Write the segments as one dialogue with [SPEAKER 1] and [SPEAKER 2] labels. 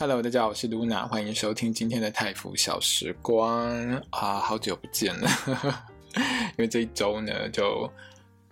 [SPEAKER 1] Hello，大家好，我是 Luna，欢迎收听今天的泰服小时光啊，好久不见了，因为这一周呢，就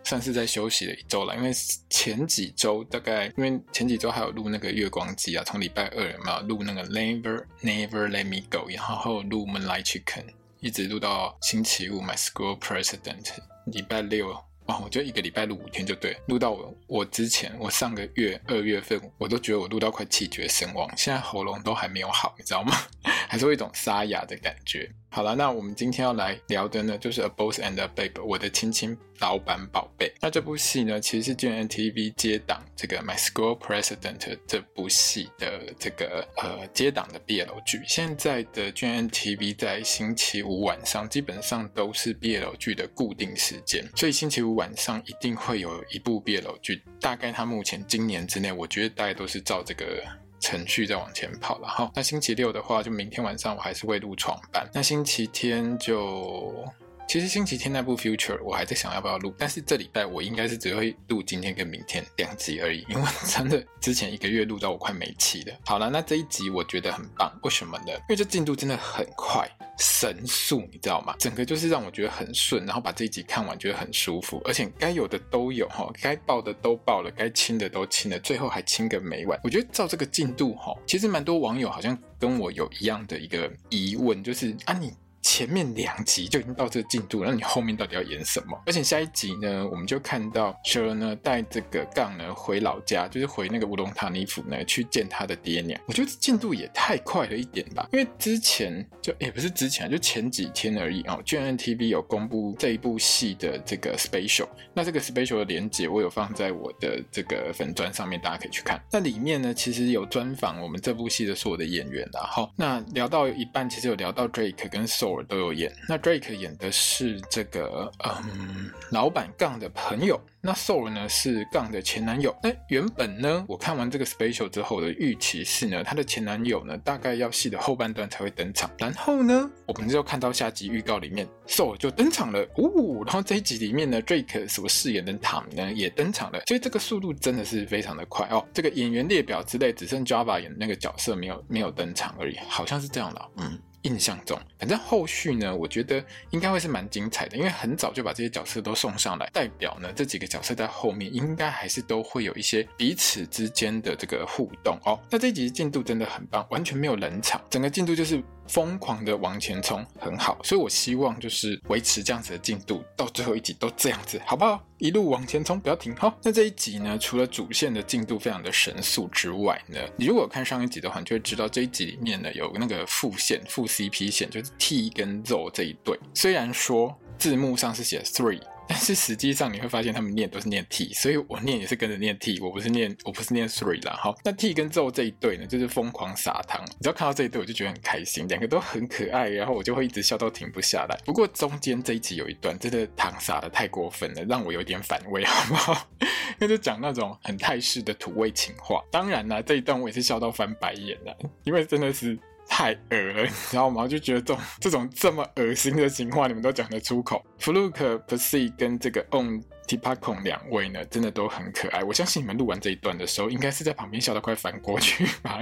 [SPEAKER 1] 算是在休息了一周了，因为前几周大概，因为前几周还有录那个月光机啊，从礼拜二嘛录那个 Never Never Let Me Go，然后录 Moonlight Chicken，一直录到星期五 My School President，礼拜六。哦，我就一个礼拜录五天就对，录到我我之前，我上个月二月份我都觉得我录到快气绝身亡，现在喉咙都还没有好，你知道吗？还是会一种沙哑的感觉。好了，那我们今天要来聊的呢，就是 A Boss and a Babe，我的亲亲老板宝贝。那这部戏呢，其实是 GNTV 接档这个 My School President 这部戏的这个呃接档的 BL 剧。现在的 GNTV 在星期五晚上基本上都是 BL 剧的固定时间，所以星期五晚上一定会有一部 BL 剧。大概它目前今年之内，我觉得大概都是照这个。程序在往前跑了哈，那星期六的话，就明天晚上我还是会录床班，那星期天就。其实星期天那部 Future 我还在想要不要录，但是这礼拜我应该是只会录今天跟明天两集而已，因为真的之前一个月录到我快没气了。好了，那这一集我觉得很棒，为什么呢？因为这进度真的很快，神速，你知道吗？整个就是让我觉得很顺，然后把这一集看完觉得很舒服，而且该有的都有哈，该爆的都爆了，该亲的都亲了，最后还亲个没完。我觉得照这个进度哈，其实蛮多网友好像跟我有一样的一个疑问，就是啊你。前面两集就已经到这个进度，那你后面到底要演什么？而且下一集呢，我们就看到 Sher 呢带这个杠呢回老家，就是回那个乌龙塔尼府呢去见他的爹娘。我觉得进度也太快了一点吧，因为之前就也不是之前，就前几天而已哦。GMMTV 有公布这一部戏的这个 special，那这个 special 的连接我有放在我的这个粉砖上面，大家可以去看。那里面呢，其实有专访我们这部戏的所有的演员然后，那聊到一半，其实有聊到 Drake 跟 Soul。都有演，那 Drake 演的是这个嗯老板杠的朋友，那 Soul 呢是杠的前男友。那原本呢，我看完这个 special 之后的预期是呢，他的前男友呢大概要戏的后半段才会登场，然后呢，我们就看到下集预告里面 Soul 就登场了，呜，然后这一集里面呢，Drake 所饰演的 Tom 呢也登场了，所以这个速度真的是非常的快哦。这个演员列表之类，只剩 Java 演那个角色没有没有登场而已，好像是这样的，嗯。印象中，反正后续呢，我觉得应该会是蛮精彩的，因为很早就把这些角色都送上来，代表呢这几个角色在后面应该还是都会有一些彼此之间的这个互动哦。那这集进度真的很棒，完全没有冷场，整个进度就是。疯狂的往前冲，很好，所以我希望就是维持这样子的进度，到最后一集都这样子，好不好？一路往前冲，不要停。好，那这一集呢，除了主线的进度非常的神速之外呢，你如果看上一集的话，你就会知道这一集里面呢有那个副线、副 CP 线，就是 T 跟 Z 这一对。虽然说字幕上是写 three。但是实际上你会发现他们念都是念 T，所以我念也是跟着念 T，我不是念我不是念 three 啦。好，那 T 跟 ZO 这一对呢，就是疯狂撒糖。你知道看到这一对我就觉得很开心，两个都很可爱，然后我就会一直笑到停不下来。不过中间这一集有一段真的糖撒的太过分了，让我有点反胃，好不好？那就讲那种很泰式的土味情话。当然啦，这一段我也是笑到翻白眼了，因为真的是。太恶了，你知道吗？就觉得这种这种这么恶心的情话，你们都讲得出口。Fluke Percy 跟这个 On Tipacon 两位呢，真的都很可爱。我相信你们录完这一段的时候，应该是在旁边笑得快翻过去吧？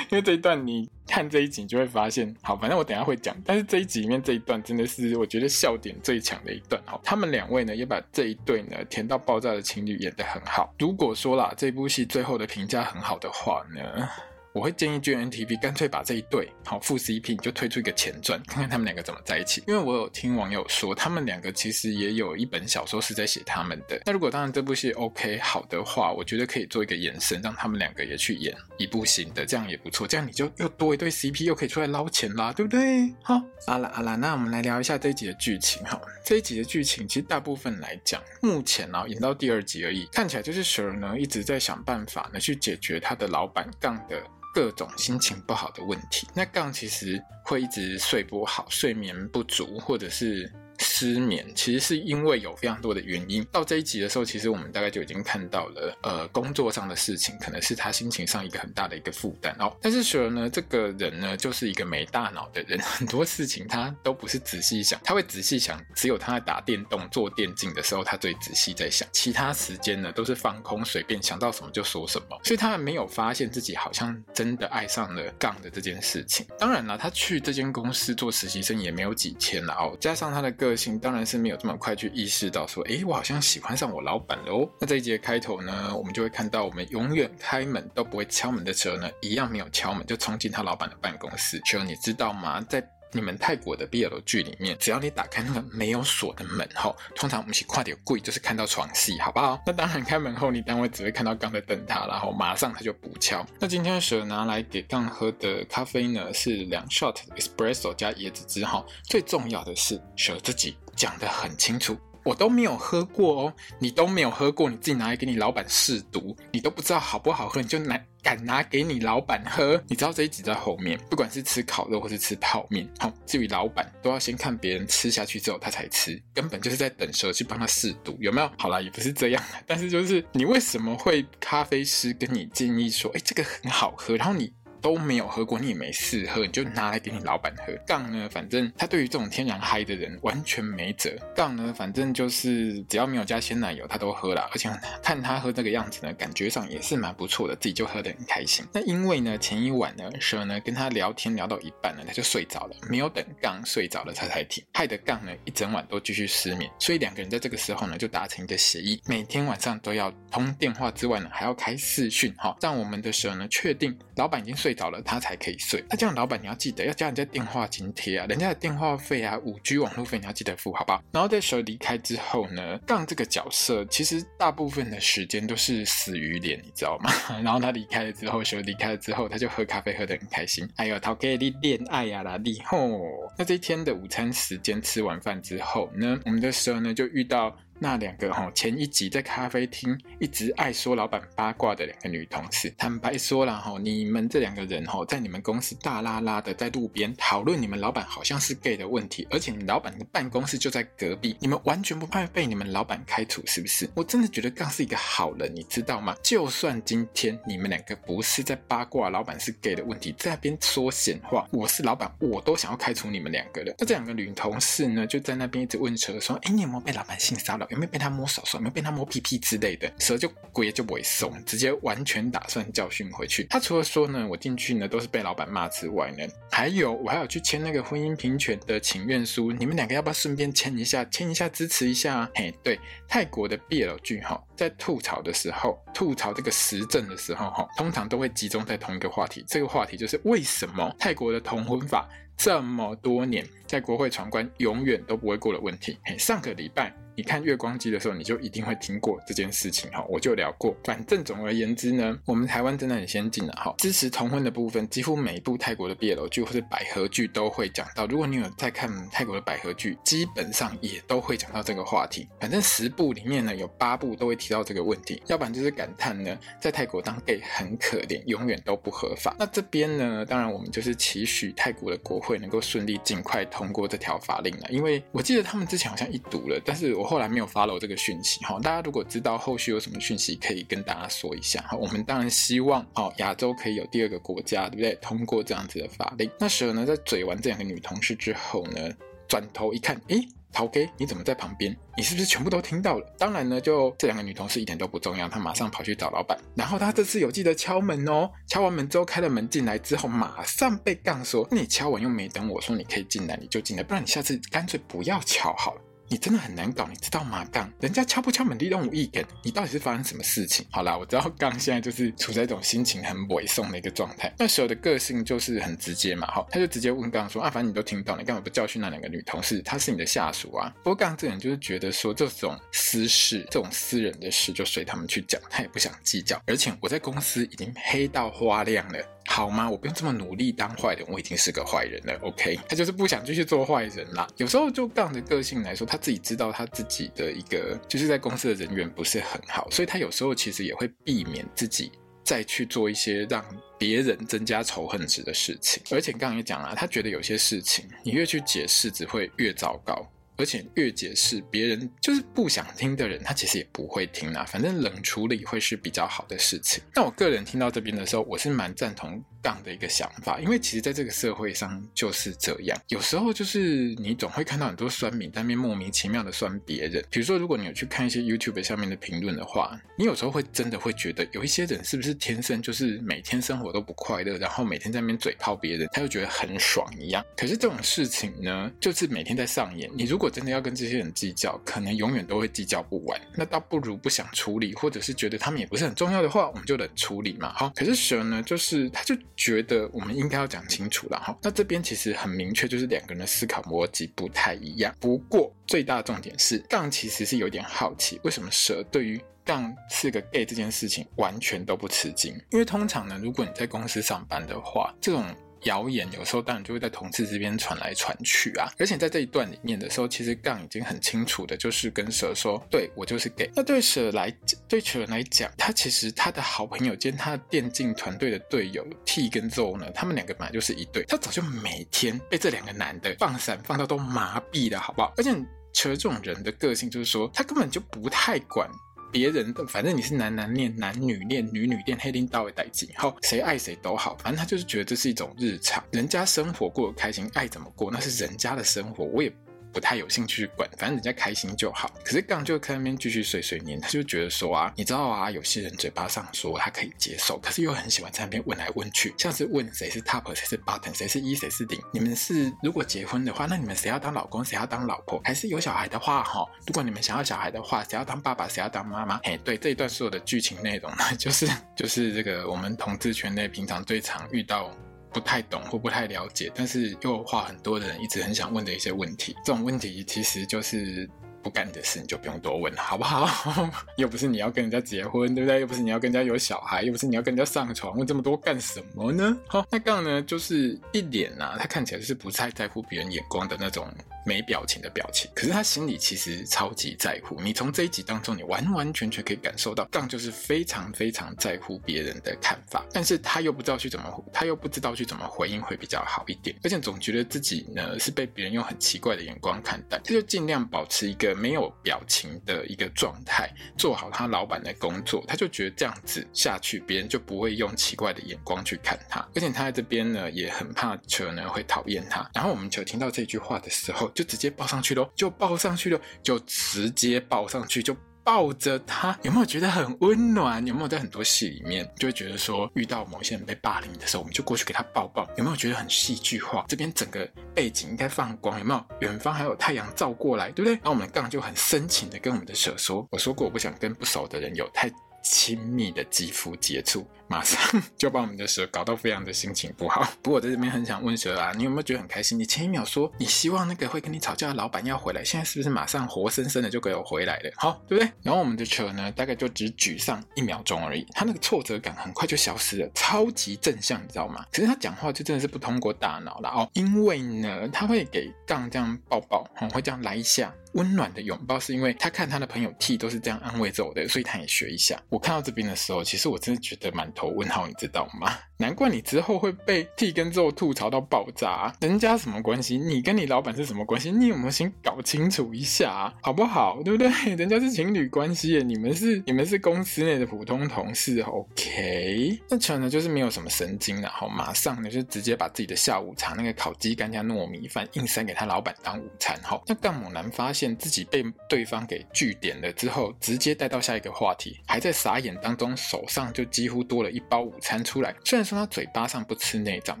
[SPEAKER 1] 因为这一段你看这一集，你就会发现，好，反正我等下会讲。但是这一集里面这一段真的是我觉得笑点最强的一段。好，他们两位呢也把这一对呢甜到爆炸的情侣演得很好。如果说啦，这部戏最后的评价很好的话呢？我会建议 GNTV 干脆把这一对好副 CP 你就推出一个前传，看 看他们两个怎么在一起。因为我有听网友说，他们两个其实也有一本小说是在写他们的。那如果当然这部戏 OK 好的话，我觉得可以做一个延伸，让他们两个也去演一部新的，这样也不错。这样你就又多一对 CP，又可以出来捞钱啦，对不对？好，好啦好啦，那我们来聊一下这一集的剧情哈。这一集的剧情其实大部分来讲，目前啊演到第二集而已，看起来就是 Sher 呢一直在想办法呢去解决他的老板杠的。各种心情不好的问题。那杠其实会一直睡不好，睡眠不足，或者是。失眠其实是因为有非常多的原因。到这一集的时候，其实我们大概就已经看到了，呃，工作上的事情可能是他心情上一个很大的一个负担哦。但是雪儿呢，这个人呢，就是一个没大脑的人，很多事情他都不是仔细想，他会仔细想，只有他在打电动、做电竞的时候，他最仔细在想，其他时间呢都是放空，随便想到什么就说什么。所以他还没有发现自己好像真的爱上了杠的这件事情。当然了，他去这间公司做实习生也没有几天了哦，加上他的个性当然是没有这么快去意识到说，哎，我好像喜欢上我老板了哦。那这一节开头呢，我们就会看到我们永远开门都不会敲门的车呢，一样没有敲门就冲进他老板的办公室。就你知道吗？在你们泰国的 BL 剧里面，只要你打开那个没有锁的门后，通常我们是跨点柜，就是看到床戏，好不好？那当然，开门后你单位只会看到刚在等他，然后马上他就补敲。那今天蛇拿来给杠喝的咖啡呢，是两 shot espresso 加椰子汁哈。最重要的是，蛇自己讲得很清楚。我都没有喝过哦，你都没有喝过，你自己拿来给你老板试毒，你都不知道好不好喝，你就拿敢拿给你老板喝？你知道这一集在后面，不管是吃烤肉或是吃泡面，好，至于老板都要先看别人吃下去之后他才吃，根本就是在等蛇去帮他试毒，有没有？好啦，也不是这样，但是就是你为什么会咖啡师跟你建议说，哎，这个很好喝，然后你。都没有喝过，你也没试喝，你就拿来给你老板喝。杠呢，反正他对于这种天然嗨的人完全没辙。杠呢，反正就是只要没有加鲜奶油，他都喝了。而且看他喝这个样子呢，感觉上也是蛮不错的，自己就喝得很开心。那因为呢，前一晚呢，蛇呢跟他聊天聊到一半呢，他就睡着了，没有等杠睡着了他才停，害得杠呢一整晚都继续失眠。所以两个人在这个时候呢，就达成一个协议，每天晚上都要通电话之外呢，还要开视讯，哈，让我们的蛇呢确定老板已经睡。早了，他才可以睡。那这样，老板你要记得要加人家电话津贴啊，人家的电话费啊、五 G 网络费你要记得付，好不好？然后在蛇离开之后呢，杠这个角色其实大部分的时间都是死鱼脸，你知道吗？然后他离开了之后，蛇离开了之后，他就喝咖啡喝得很开心。哎呦，陶给你恋爱呀啦，你吼！那这一天的午餐时间吃完饭之后呢，我们的蛇呢就遇到。那两个哈，前一集在咖啡厅一直爱说老板八卦的两个女同事，坦白说了哈，你们这两个人哈，在你们公司大剌剌的在路边讨论你们老板好像是 gay 的问题，而且你老板的办公室就在隔壁，你们完全不怕被你们老板开除是不是？我真的觉得杠是一个好人，你知道吗？就算今天你们两个不是在八卦老板是 gay 的问题，在那边说闲话，我是老板，我都想要开除你们两个人。那这两个女同事呢，就在那边一直问车说：“哎，你有没有被老板性骚扰？”有没有被他摸手手？有没有被他摸屁屁之类的？蛇就鬼就不会松，直接完全打算教训回去。他除了说呢，我进去呢都是被老板骂之外呢，还有我还要去签那个婚姻平权的请愿书。你们两个要不要顺便签一下？签一下支持一下？嘿，对，泰国的 BL 剧哈，在吐槽的时候，吐槽这个时政的时候哈，通常都会集中在同一个话题。这个话题就是为什么泰国的同婚法这么多年在国会闯关永远都不会过的问题？上个礼拜。你看月光机的时候，你就一定会听过这件事情哈，我就聊过。反正总而言之呢，我们台湾真的很先进了哈，支持同婚的部分，几乎每一部泰国的 BL 剧或者百合剧都会讲到。如果你有在看泰国的百合剧，基本上也都会讲到这个话题。反正十部里面呢，有八部都会提到这个问题，要不然就是感叹呢，在泰国当 gay 很可怜，永远都不合法。那这边呢，当然我们就是期许泰国的国会能够顺利尽快通过这条法令了，因为我记得他们之前好像一读了，但是我。后来没有 follow 这个讯息哈，大家如果知道后续有什么讯息，可以跟大家说一下哈。我们当然希望哦亚洲可以有第二个国家，对不对？通过这样子的法令。那蛇呢，在嘴完这两个女同事之后呢，转头一看，诶，陶给你怎么在旁边？你是不是全部都听到了？当然呢，就这两个女同事一点都不重要，她马上跑去找老板。然后她这次有记得敲门哦，敲完门之后开了门进来之后，马上被杠说：“你敲完又没等我说你可以进来，你就进来，不然你下次干脆不要敲好了。”你真的很难搞，你知道吗？杠，人家敲不敲门，你都无意见。你到底是发生什么事情？好啦，我知道杠现在就是处在一种心情很委送的一个状态。那时候的个性就是很直接嘛，哈，他就直接问杠说：“啊，反正你都听到，你干嘛不教训那两个女同事？她是你的下属啊。”不过杠这人就是觉得说，这种私事、这种私人的事就随他们去讲，他也不想计较。而且我在公司已经黑到花亮了。好吗？我不用这么努力当坏人，我已经是个坏人了。OK，他就是不想继续做坏人啦。有时候就杠的个性来说，他自己知道他自己的一个就是在公司的人缘不是很好，所以他有时候其实也会避免自己再去做一些让别人增加仇恨值的事情。而且刚刚也讲了，他觉得有些事情你越去解释，只会越糟糕。而且越解释，别人就是不想听的人，他其实也不会听啦。反正冷处理会是比较好的事情。那我个人听到这边的时候，我是蛮赞同这样的一个想法，因为其实在这个社会上就是这样。有时候就是你总会看到很多酸民在那边莫名其妙的酸别人。比如说，如果你有去看一些 YouTube 下面的评论的话，你有时候会真的会觉得，有一些人是不是天生就是每天生活都不快乐，然后每天在那边嘴炮别人，他就觉得很爽一样。可是这种事情呢，就是每天在上演。你如果真的要跟这些人计较，可能永远都会计较不完。那倒不如不想处理，或者是觉得他们也不是很重要的话，我们就冷处理嘛。好，可是蛇呢，就是他就觉得我们应该要讲清楚了。哈，那这边其实很明确，就是两个人的思考逻辑不太一样。不过最大重点是，杠其实是有点好奇，为什么蛇对于杠是个 gay 这件事情完全都不吃惊？因为通常呢，如果你在公司上班的话，这种。谣言有时候当然就会在同事这边传来传去啊，而且在这一段里面的时候，其实杠已经很清楚的，就是跟蛇说，对，我就是 gay。那对蛇来讲，对蛇来讲，他其实他的好朋友兼他的电竞团队的队友 T 跟 Zo 呢，他们两个本来就是一对，他早就每天被这两个男的放散放到都麻痹了，好不好？而且蛇这种人的个性就是说，他根本就不太管。别人的，反正你是男男恋、男女恋、女女恋，黑丁刀的代际，好，谁爱谁都好，反正他就是觉得这是一种日常，人家生活过得开心，爱怎么过那是人家的生活，我也。不太有兴趣管，反正人家开心就好。可是杠就在那边继续碎碎念，他就觉得说啊，你知道啊，有些人嘴巴上说他可以接受，可是又很喜欢在那边问来问去，像是问谁是 top，谁是 bottom，谁是一，谁是零。你们是如果结婚的话，那你们谁要当老公，谁要当老婆？还是有小孩的话，哈，如果你们想要小孩的话，谁要当爸爸，谁要当妈妈？哎，对，这一段所有的剧情内容呢，就是就是这个我们同志圈内平常最常遇到。不太懂或不太了解，但是又话很多的人一直很想问的一些问题，这种问题其实就是。不干的事你就不用多问了，好不好？又不是你要跟人家结婚，对不对？又不是你要跟人家有小孩，又不是你要跟人家上床，问这么多干什么呢？好，那杠呢，就是一脸啊，他看起来是不太在乎别人眼光的那种没表情的表情，可是他心里其实超级在乎。你从这一集当中，你完完全全可以感受到，杠就是非常非常在乎别人的看法，但是他又不知道去怎么，他又不知道去怎么回应会比较好一点，而且总觉得自己呢是被别人用很奇怪的眼光看待，他就尽量保持一个。没有表情的一个状态，做好他老板的工作，他就觉得这样子下去，别人就不会用奇怪的眼光去看他。而且他在这边呢，也很怕球呢会讨厌他。然后我们球听到这句话的时候，就直接抱上去喽，就抱上去咯，就直接抱上去就。抱着他，有没有觉得很温暖？有没有在很多戏里面就会觉得说，遇到某些人被霸凌的时候，我们就过去给他抱抱？有没有觉得很戏剧化？这边整个背景应该放光，有没有？远方还有太阳照过来，对不对？然后我们杠就很深情的跟我们的蛇说：“我说过，我不想跟不熟的人有太亲密的肌肤接触。”马上 就把我们的蛇搞到非常的心情不好。不过我在这边很想问蛇啊，你有没有觉得很开心？你前一秒说你希望那个会跟你吵架的老板要回来，现在是不是马上活生生的就给我回来了？好，对不对？然后我们的蛇呢，大概就只沮丧一秒钟而已，他那个挫折感很快就消失了，超级正向，你知道吗？可是他讲话就真的是不通过大脑了哦，因为呢，他会给杠这样抱抱，会这样来一下温暖的拥抱，是因为他看他的朋友 T 都是这样安慰着我的，所以他也学一下。我看到这边的时候，其实我真的觉得蛮。头问号，你知道吗？难怪你之后会被 T 跟 Zo 吐槽到爆炸，人家什么关系？你跟你老板是什么关系？你有没有先搞清楚一下，好不好？对不对？人家是情侣关系，你们是你们是公司内的普通同事，OK？那成呢就是没有什么神经，然后马上呢就直接把自己的下午茶那个烤鸡肝加糯米饭硬塞给他老板当午餐，哈。那杠猛男发现自己被对方给据点了之后，直接带到下一个话题，还在傻眼当中，手上就几乎多了一包午餐出来，虽然。说他嘴巴上不吃内脏，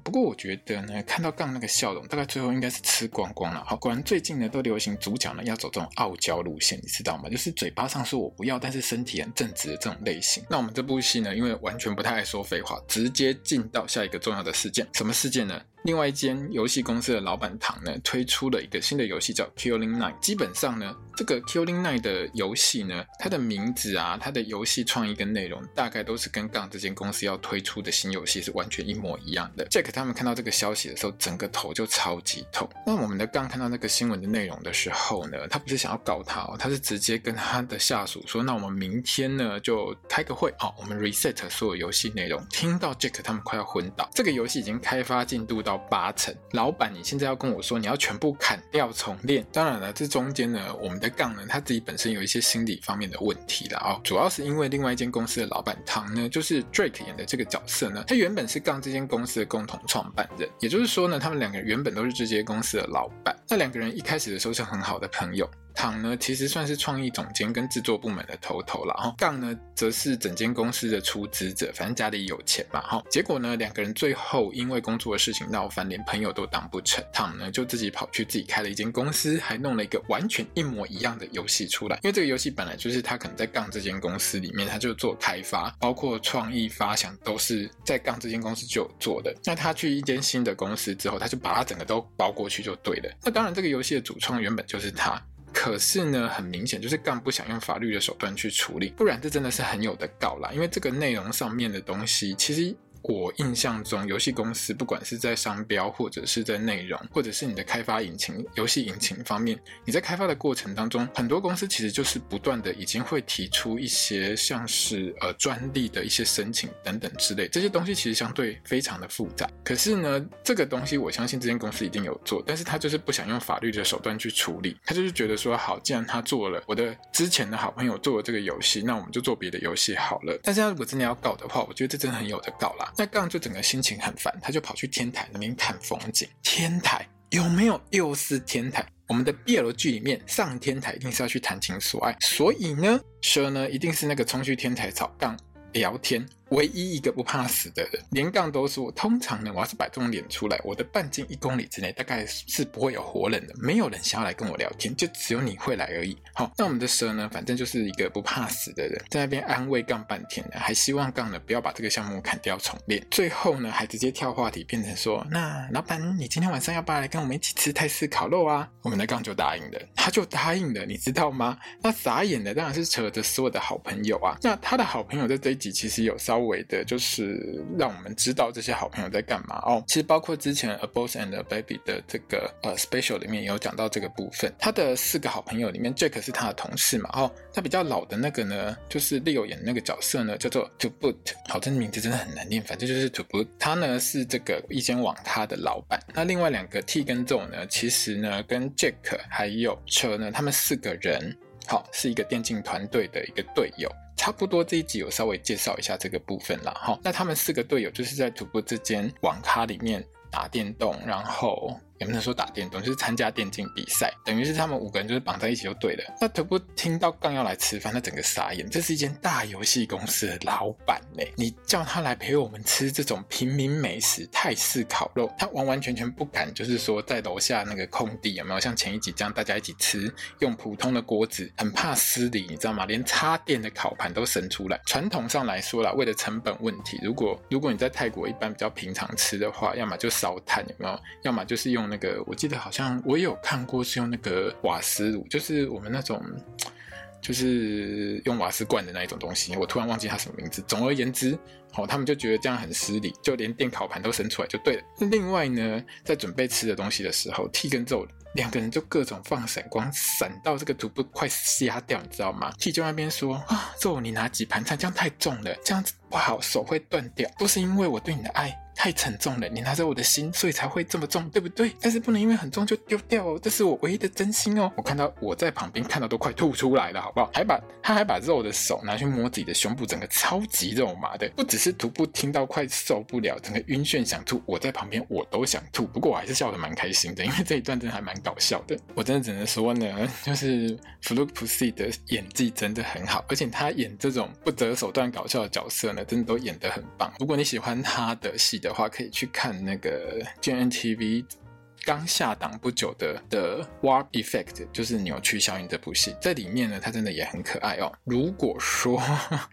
[SPEAKER 1] 不过我觉得呢，看到杠那个笑容，大概最后应该是吃光光了。好，果然最近呢都流行主角呢要走这种傲娇路线，你知道吗？就是嘴巴上说我不要，但是身体很正直的这种类型。那我们这部戏呢，因为完全不太爱说废话，直接进到下一个重要的事件。什么事件呢？另外一间游戏公司的老板唐呢，推出了一个新的游戏叫 Killing Nine。基本上呢，这个 Killing Nine 的游戏呢，它的名字啊，它的游戏创意跟内容，大概都是跟杠这间公司要推出的新游戏是完全一模一样的。Jack 他们看到这个消息的时候，整个头就超级痛。那我们的杠看到那个新闻的内容的时候呢，他不是想要搞他哦，他是直接跟他的下属说：“那我们明天呢就开个会，好，我们 reset 所有游戏内容。”听到 Jack 他们快要昏倒，这个游戏已经开发进度到八成。老板，你现在要跟我说你要全部砍掉重练？当然了，这中间呢，我们的杠呢，他自己本身有一些心理方面的问题了哦，主要是因为另外一间公司的老板唐呢，就是 Drake 演的这个角色呢，他原本是杠这间公司的共同创办人，也就是说呢，他们两个原本都是这间公司的老板。那两个人一开始的时候是很好的朋友。唐呢，其实算是创意总监跟制作部门的头头了，哈。杠呢，则是整间公司的出资者，反正家里有钱嘛，哈。结果呢，两个人最后因为工作的事情闹翻，连朋友都当不成。唐呢，就自己跑去自己开了一间公司，还弄了一个完全一模一样的游戏出来。因为这个游戏本来就是他可能在杠这间公司里面，他就做开发，包括创意发想都是在杠这间公司就有做的。那他去一间新的公司之后，他就把它整个都包过去就对了。那当然，这个游戏的主创原本就是他。可是呢，很明显就是干部想用法律的手段去处理，不然这真的是很有的搞啦。因为这个内容上面的东西，其实。我印象中，游戏公司不管是在商标，或者是在内容，或者是你的开发引擎、游戏引擎方面，你在开发的过程当中，很多公司其实就是不断的已经会提出一些像是呃专利的一些申请等等之类，这些东西其实相对非常的复杂。可是呢，这个东西我相信这间公司一定有做，但是他就是不想用法律的手段去处理，他就是觉得说，好，既然他做了，我的之前的好朋友做了这个游戏，那我们就做别的游戏好了。但是他如果真的要告的话，我觉得这真的很有的告啦。那杠就整个心情很烦，他就跑去天台那边看风景。天台有没有？又是天台。我们的 BL 剧里面上天台一定是要去谈情说爱，所以呢，蛇呢一定是那个冲去天台找杠聊天。唯一一个不怕死的人，连杠都说，通常呢，我要是摆这种脸出来，我的半径一公里之内大概是不会有活人的，没有人想要来跟我聊天，就只有你会来而已。好，那我们的蛇呢，反正就是一个不怕死的人，在那边安慰杠半天呢，还希望杠呢不要把这个项目砍掉重练。最后呢，还直接跳话题变成说，那老板，你今天晚上要不要来跟我们一起吃泰式烤肉啊？我们的杠就答应了，他就答应了，你知道吗？那傻眼的当然是扯着所有的好朋友啊。那他的好朋友在这一集其实有稍微的，就是。让我们知道这些好朋友在干嘛哦。其实包括之前《A Boss and a Baby》的这个呃 special 里面也有讲到这个部分。他的四个好朋友里面，Jack 是他的同事嘛。哦，他比较老的那个呢，就是 Leo 演的那个角色呢，叫做 To Boot。好，这名字真的很难念，反正就是 To Boot。他呢是这个一间网咖的老板。那另外两个 T 跟 Zoe 呢，其实呢跟 Jack 还有车呢，他们四个人好是一个电竞团队的一个队友。差不多这一集有稍微介绍一下这个部分了哈。那他们四个队友就是在主播之间网咖里面打电动，然后。也不能说打电动，就是参加电竞比赛，等于是他们五个人就是绑在一起就对了。那图布听到刚要来吃饭，他整个傻眼。这是一间大游戏公司的老板呢，你叫他来陪我们吃这种平民美食泰式烤肉，他完完全全不敢，就是说在楼下那个空地有没有像前一集这样大家一起吃，用普通的锅子，很怕失礼，你知道吗？连插电的烤盘都伸出来。传统上来说啦，为了成本问题，如果如果你在泰国一般比较平常吃的话，要么就烧炭有没有？要么就是用。那个我记得好像我也有看过是用那个瓦斯炉，就是我们那种就是用瓦斯罐的那一种东西，我突然忘记它什么名字。总而言之，哦，他们就觉得这样很失礼，就连电烤盘都生出来就对了。另外呢，在准备吃的东西的时候，T 跟 Zo 两个人就各种放闪光，闪到这个图布快瞎掉，你知道吗？T 就那边说啊，Zo 你拿几盘菜，这样太重了，这样子不好，手会断掉，都是因为我对你的爱。太沉重了，你拿着我的心，所以才会这么重，对不对？但是不能因为很重就丢掉哦，这是我唯一的真心哦。我看到我在旁边看到都快吐出来了，好不好？还把他还把肉的手拿去摸自己的胸部，整个超级肉麻的，不只是徒步听到快受不了，整个晕眩想吐。我在旁边我都想吐，不过我还是笑得蛮开心的，因为这一段真的还蛮搞笑的。我真的只能说呢，就是福禄普西的演技真的很好，而且他演这种不择手段搞笑的角色呢，真的都演得很棒。如果你喜欢他的戏的话，可以去看那个 GNTV 刚下档不久的的 Warp Effect，就是扭曲效应这部戏，在里面呢，它真的也很可爱哦。如果说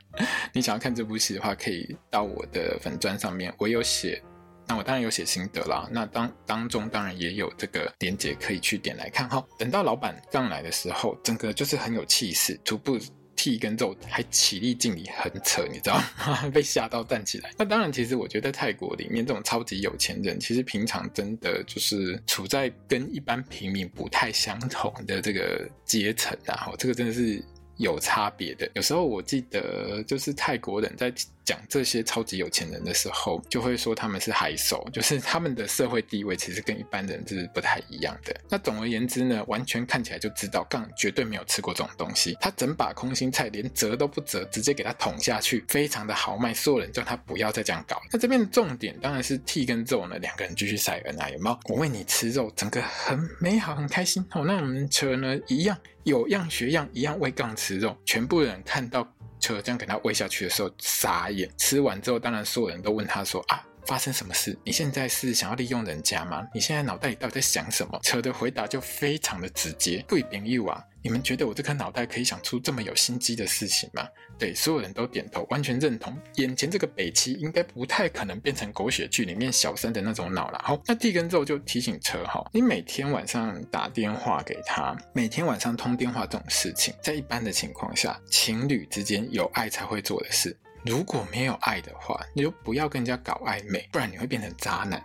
[SPEAKER 1] 你想要看这部戏的话，可以到我的粉专上面，我有写。那我当然有写心得啦，那当当中当然也有这个连结可以去点来看哈。等到老板刚来的时候，整个就是很有气势，徒步。屁跟皱还起立敬礼，很扯，你知道吗？被吓到站起来。那当然，其实我觉得泰国里面这种超级有钱人，其实平常真的就是处在跟一般平民不太相同的这个阶层啊。这个真的是。有差别的，有时候我记得就是泰国人在讲这些超级有钱人的时候，就会说他们是海手，就是他们的社会地位其实跟一般人是不太一样的。那总而言之呢，完全看起来就知道杠绝对没有吃过这种东西。他整把空心菜连折都不折，直接给他捅下去，非常的豪迈，所有人叫他不要再这样搞。那这边的重点当然是 T 跟肉呢，两个人继续晒恩爱，有没有？我喂你吃肉，整个很美好，很开心。好，那我们车呢一样。有样学样，一样喂杠吃肉。全部人看到车这样给他喂下去的时候，傻眼。吃完之后，当然所有人都问他说：“啊，发生什么事？你现在是想要利用人家吗？你现在脑袋里到底在想什么？”车的回答就非常的直接：“贵朋友啊。”你们觉得我这颗脑袋可以想出这么有心机的事情吗？对，所有人都点头，完全认同。眼前这个北七应该不太可能变成狗血剧里面小三的那种脑了。好，那地根之后就提醒车哈，你每天晚上打电话给他，每天晚上通电话这种事情，在一般的情况下，情侣之间有爱才会做的事。如果没有爱的话，你就不要跟人家搞暧昧，不然你会变成渣男。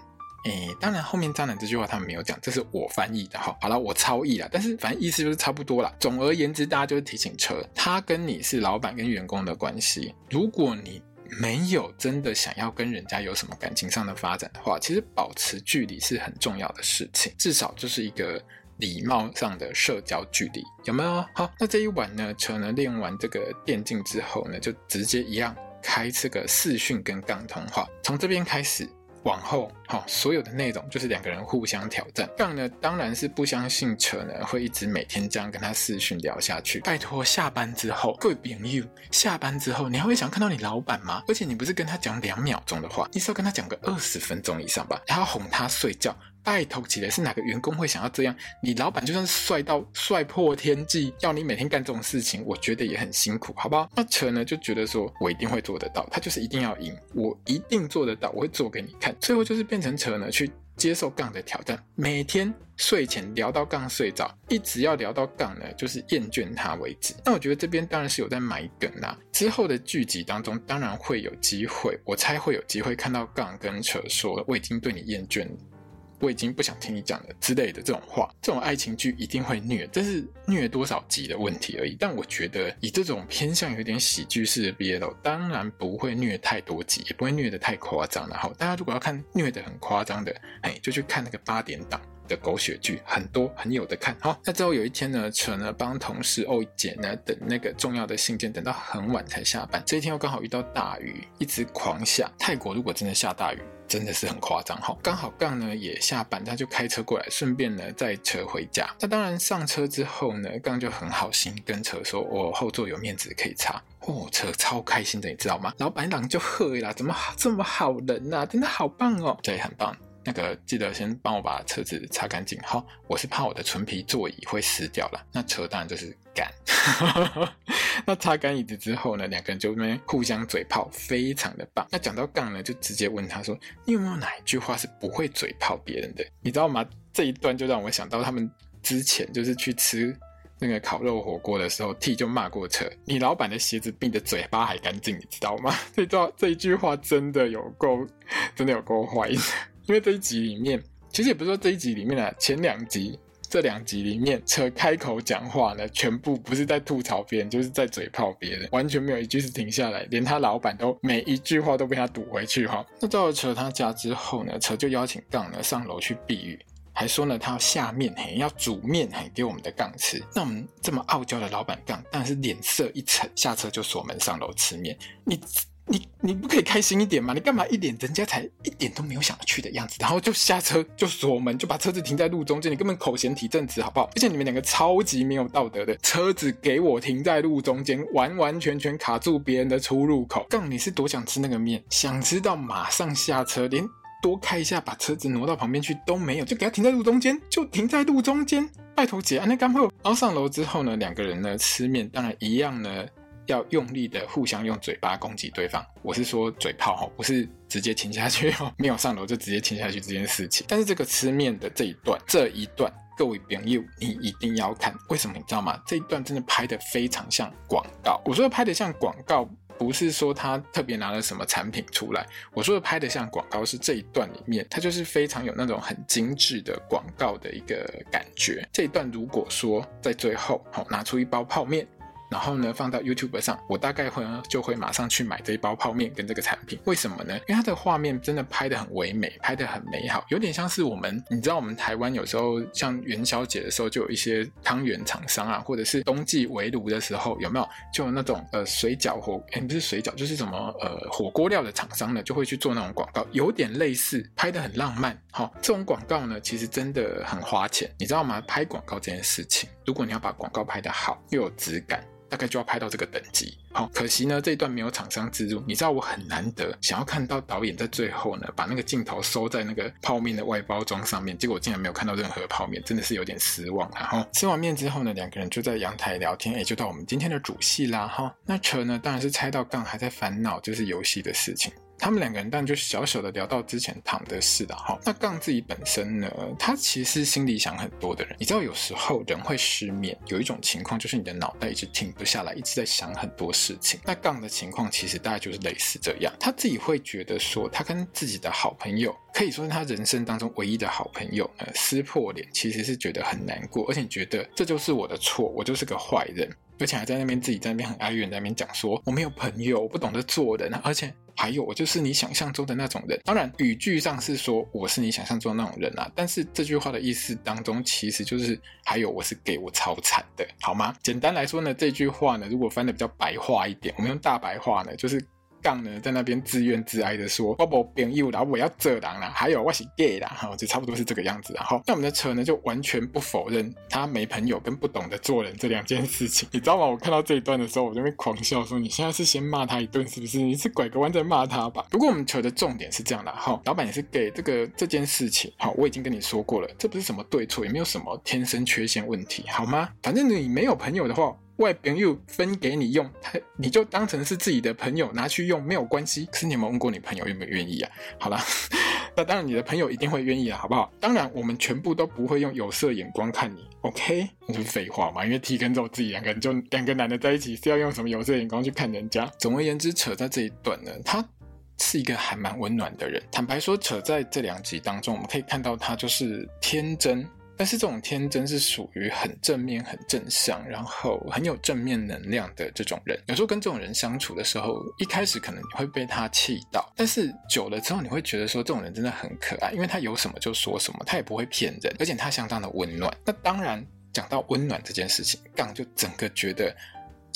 [SPEAKER 1] 诶，当然，后面渣男这句话他们没有讲，这是我翻译的哈。好了，我超译了，但是反正意思就是差不多了。总而言之，大家就是提醒车，他跟你是老板跟员工的关系。如果你没有真的想要跟人家有什么感情上的发展的话，其实保持距离是很重要的事情，至少就是一个礼貌上的社交距离，有没有？好，那这一晚呢，车呢练完这个电竞之后呢，就直接一样开这个视讯跟杠通话，从这边开始。往后，好，所有的内容就是两个人互相挑战。杠呢，当然是不相信扯呢会一直每天这样跟他视讯聊下去。拜托，下班之后，各位朋友，下班之后你还会想看到你老板吗？而且你不是跟他讲两秒钟的话，你是要跟他讲个二十分钟以上吧？然后哄他睡觉。拜托起来，是哪个员工会想要这样？你老板就算是帅到帅破天际，要你每天干这种事情，我觉得也很辛苦，好不好？那扯呢就觉得说，我一定会做得到，他就是一定要赢，我一定做得到，我会做给你看。最后就是变成扯呢去接受杠的挑战，每天睡前聊到杠睡着，一直要聊到杠呢就是厌倦他为止。那我觉得这边当然是有在埋梗啦，之后的剧集当中当然会有机会，我猜会有机会看到杠跟扯说，我已经对你厌倦了。我已经不想听你讲了之类的这种话，这种爱情剧一定会虐，这是虐多少集的问题而已。但我觉得以这种偏向有点喜剧式的 BL，当然不会虐太多集，也不会虐得太夸张。然后大家如果要看虐得很夸张的，哎，就去看那个八点档的狗血剧，很多很有的看。好，那之后有一天呢，车呢帮同事欧姐呢等那个重要的信件，等到很晚才下班。这一天又刚好遇到大雨，一直狂下。泰国如果真的下大雨，真的是很夸张哈，刚好杠呢也下班，他就开车过来，顺便呢载车回家。那当然上车之后呢，杠就很好心跟车说：“我后座有面纸可以擦。”哦，车超开心的，你知道吗？老板娘就喝啦，怎么这么好人呐、啊？真的好棒哦，对，很棒。那个记得先帮我把车子擦干净。好，我是怕我的纯皮座椅会湿掉了。那车当然就是干。那擦干椅子之后呢，两个人就那边互相嘴炮，非常的棒。那讲到杠呢，就直接问他说：“你有没有哪一句话是不会嘴炮别人的？你知道吗？”这一段就让我想到他们之前就是去吃那个烤肉火锅的时候，T 就骂过车：“你老板的鞋子比你的嘴巴还干净，你知道吗？”这段这一句话真的有够，真的有够坏。因为这一集里面，其实也不是说这一集里面啊，前两集这两集里面，车开口讲话呢，全部不是在吐槽别人，就是在嘴炮别人，完全没有一句是停下来，连他老板都每一句话都被他堵回去哈。那到了车他家之后呢，车就邀请杠呢上楼去避雨，还说呢他要下面嘿，要煮面嘿给我们的杠吃。那我们这么傲娇的老板杠，但是脸色一沉，下车就锁门上楼吃面。你。你你不可以开心一点吗？你干嘛一脸人家才一点都没有想去的样子，然后就下车就锁门，就把车子停在路中间，你根本口嫌体正直好不好？而且你们两个超级没有道德的，车子给我停在路中间，完完全全卡住别人的出入口。杠你是多想吃那个面，想吃到马上下车，连多开一下把车子挪到旁边去都没有，就给他停在路中间，就停在路中间，拜托姐，那刚好。然后上楼之后呢，两个人呢吃面，当然一样呢。要用力的互相用嘴巴攻击对方。我是说嘴炮哈，不是直接亲下去哦，没有上楼就直接亲下去这件事情。但是这个吃面的这一段，这一段。各位朋友，你一定要看，为什么你知道吗？这一段真的拍得非常像广告。我说的拍得像广告，不是说他特别拿了什么产品出来。我说的拍得像广告，是这一段里面，它就是非常有那种很精致的广告的一个感觉。这一段如果说在最后，好，拿出一包泡面。然后呢，放到 YouTube 上，我大概会就会马上去买这一包泡面跟这个产品。为什么呢？因为它的画面真的拍得很唯美，拍得很美好，有点像是我们，你知道我们台湾有时候像元宵节的时候，就有一些汤圆厂商啊，或者是冬季围炉的时候，有没有就有那种呃水饺火，哎不是水饺，就是什么呃火锅料的厂商呢，就会去做那种广告，有点类似，拍得很浪漫。好、哦，这种广告呢，其实真的很花钱，你知道吗？拍广告这件事情，如果你要把广告拍得好，又有质感。大概就要拍到这个等级，好，可惜呢，这一段没有厂商资助。你知道我很难得想要看到导演在最后呢，把那个镜头收在那个泡面的外包装上面，结果竟然没有看到任何泡面，真的是有点失望。然后吃完面之后呢，两个人就在阳台聊天，哎，就到我们今天的主戏啦，哈。那车呢，当然是猜到杠还在烦恼就是游戏的事情。他们两个人当然就小小的聊到之前躺的事了哈。那杠自己本身呢，他其实心里想很多的人。你知道有时候人会失眠，有一种情况就是你的脑袋一直停不下来，一直在想很多事情。那杠的情况其实大概就是类似这样，他自己会觉得说，他跟自己的好朋友，可以说是他人生当中唯一的好朋友呃，撕破脸，其实是觉得很难过，而且觉得这就是我的错，我就是个坏人，而且还在那边自己在那边很哀怨，在那边讲说我没有朋友，我不懂得做人，而且。还有，我就是你想象中的那种人。当然，语句上是说我是你想象中的那种人啊，但是这句话的意思当中，其实就是还有我是给我超惨的，好吗？简单来说呢，这句话呢，如果翻的比较白话一点，我们用大白话呢，就是。杠呢，在那边自怨自哀的说：“我没朋友啦，我要做人啦，还有我是 gay 啦，哈，就差不多是这个样子。”然后，那我们的车呢，就完全不否认他没朋友跟不懂得做人这两件事情，你知道吗？我看到这一段的时候，我就会狂笑说：“你现在是先骂他一顿，是不是？你是拐个弯在骂他吧？”不过我们车的重点是这样的，哈，老板也是 gay，这个这件事情，好，我已经跟你说过了，这不是什么对错，也没有什么天生缺陷问题，好吗？反正你没有朋友的话。外朋友分给你用，你就当成是自己的朋友拿去用，没有关系。可是你有没有问过你朋友愿不愿意啊？好了，那当然你的朋友一定会愿意啊，好不好？当然我们全部都不会用有色眼光看你，OK？那就是废话嘛，因为 T 跟肉自己两个人就两个男的在一起是要用什么有色眼光去看人家？总而言之，扯在这一段呢，他是一个还蛮温暖的人。坦白说，扯在这两集当中，我们可以看到他就是天真。但是这种天真是属于很正面、很正向，然后很有正面能量的这种人。有时候跟这种人相处的时候，一开始可能你会被他气到，但是久了之后，你会觉得说这种人真的很可爱，因为他有什么就说什么，他也不会骗人，而且他相当的温暖。那当然，讲到温暖这件事情，杠就整个觉得。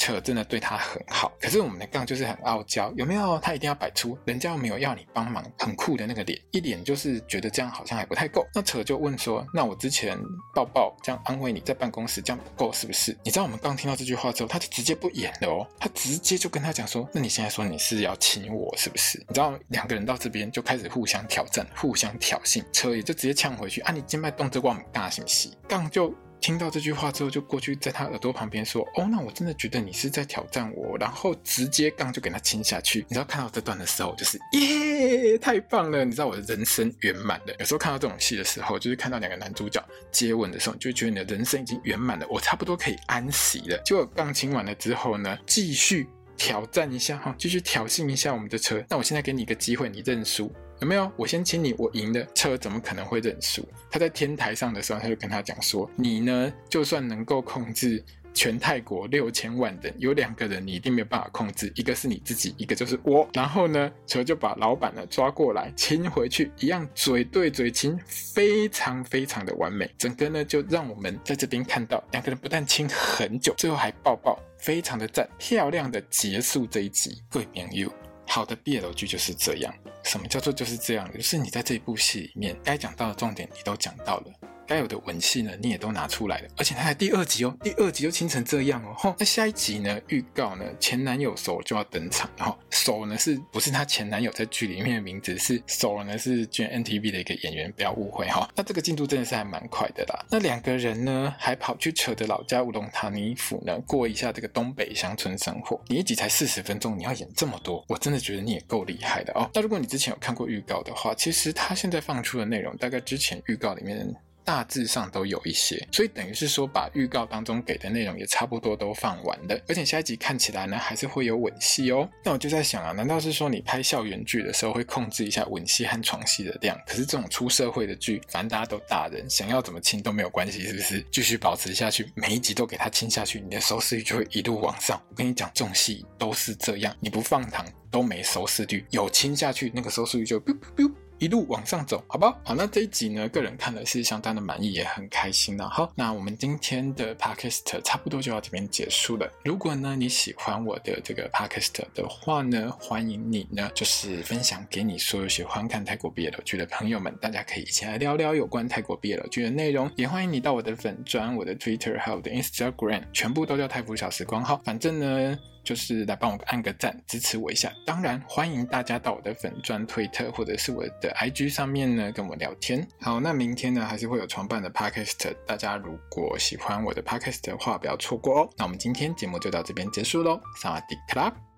[SPEAKER 1] 车真的对他很好，可是我们的杠就是很傲娇，有没有？他一定要摆出人家没有要你帮忙，很酷的那个脸，一脸就是觉得这样好像还不太够。那车就问说：“那我之前抱抱这样安慰你在办公室这样不够是不是？”你知道我们刚听到这句话之后，他就直接不演了哦，他直接就跟他讲说：“那你现在说你是要亲我是不是？”你知道两个人到这边就开始互相挑战、互相挑衅，车也就直接呛回去：“啊，你今麦动这光大信息。”杠就。听到这句话之后，就过去在他耳朵旁边说：“哦，那我真的觉得你是在挑战我。”然后直接杠就给他亲下去。你知道看到这段的时候，就是耶，太棒了！你知道我的人生圆满了。有时候看到这种戏的时候，就是看到两个男主角接吻的时候，你就觉得你的人生已经圆满了，我差不多可以安息了。结果杠亲完了之后呢，继续挑战一下哈，继续挑衅一下我们的车。那我现在给你一个机会，你认输。有没有？我先亲你，我赢的。车怎么可能会认输？他在天台上的时候，他就跟他讲说：“你呢，就算能够控制全泰国六千万人，有两个人你一定没有办法控制，一个是你自己，一个就是我。”然后呢，车就把老板呢抓过来亲回去，一样嘴对嘴亲，非常非常的完美。整个呢，就让我们在这边看到两个人不但亲很久，最后还抱抱，非常的赞，漂亮的结束这一集。各位朋友。好的毕业老剧就是这样。什么叫做就是这样？就是你在这一部戏里面该讲到的重点你都讲到了，该有的吻戏呢，你也都拿出来了，而且他还第二集哦，第二集就亲成这样哦。那下一集呢？预告呢？前男友 Soul 就要登场，然后 Soul 呢是不是他前男友在剧里面的名字？是 Soul 呢是 GMMTV 的一个演员，不要误会哈。那这个进度真的是还蛮快的啦。那两个人呢，还跑去扯的老家乌龙塔尼府呢，过一下这个东北乡村生活。你一集才四十分钟，你要演这么多，我真的觉得你也够厉害的哦。那如果你之前有看过预告的话，其实他现在放出的内容，大概之前预告里面。大致上都有一些，所以等于是说把预告当中给的内容也差不多都放完了，而且下一集看起来呢还是会有吻戏哦。那我就在想啊，难道是说你拍校园剧的时候会控制一下吻戏和床戏的量？可是这种出社会的剧，反正大家都大人，想要怎么亲都没有关系，是不是？继续保持下去，每一集都给他亲下去，你的收视率就会一路往上。我跟你讲，这种戏都是这样，你不放糖都没收视率，有亲下去，那个收视率就 biu biu biu 一路往上走，好不好？好，那这一集呢，个人看的是相当的满意，也很开心了。好，那我们今天的 Podcast 差不多就要这边结束了。如果呢你喜欢我的这个 Podcast 的话呢，欢迎你呢就是分享给你所有喜欢看泰国 BL 剧的朋友们，大家可以一起来聊聊有关泰国 BL 剧的内容。也欢迎你到我的粉专、我的 Twitter 还有我的 Instagram，全部都叫泰服小时光。号，反正呢。就是来帮我按个赞，支持我一下。当然，欢迎大家到我的粉专推特或者是我的 IG 上面呢跟我聊天。好，那明天呢还是会有创办的 Podcast，大家如果喜欢我的 Podcast 的话，不要错过哦。那我们今天节目就到这边结束喽，萨瓦迪卡拉。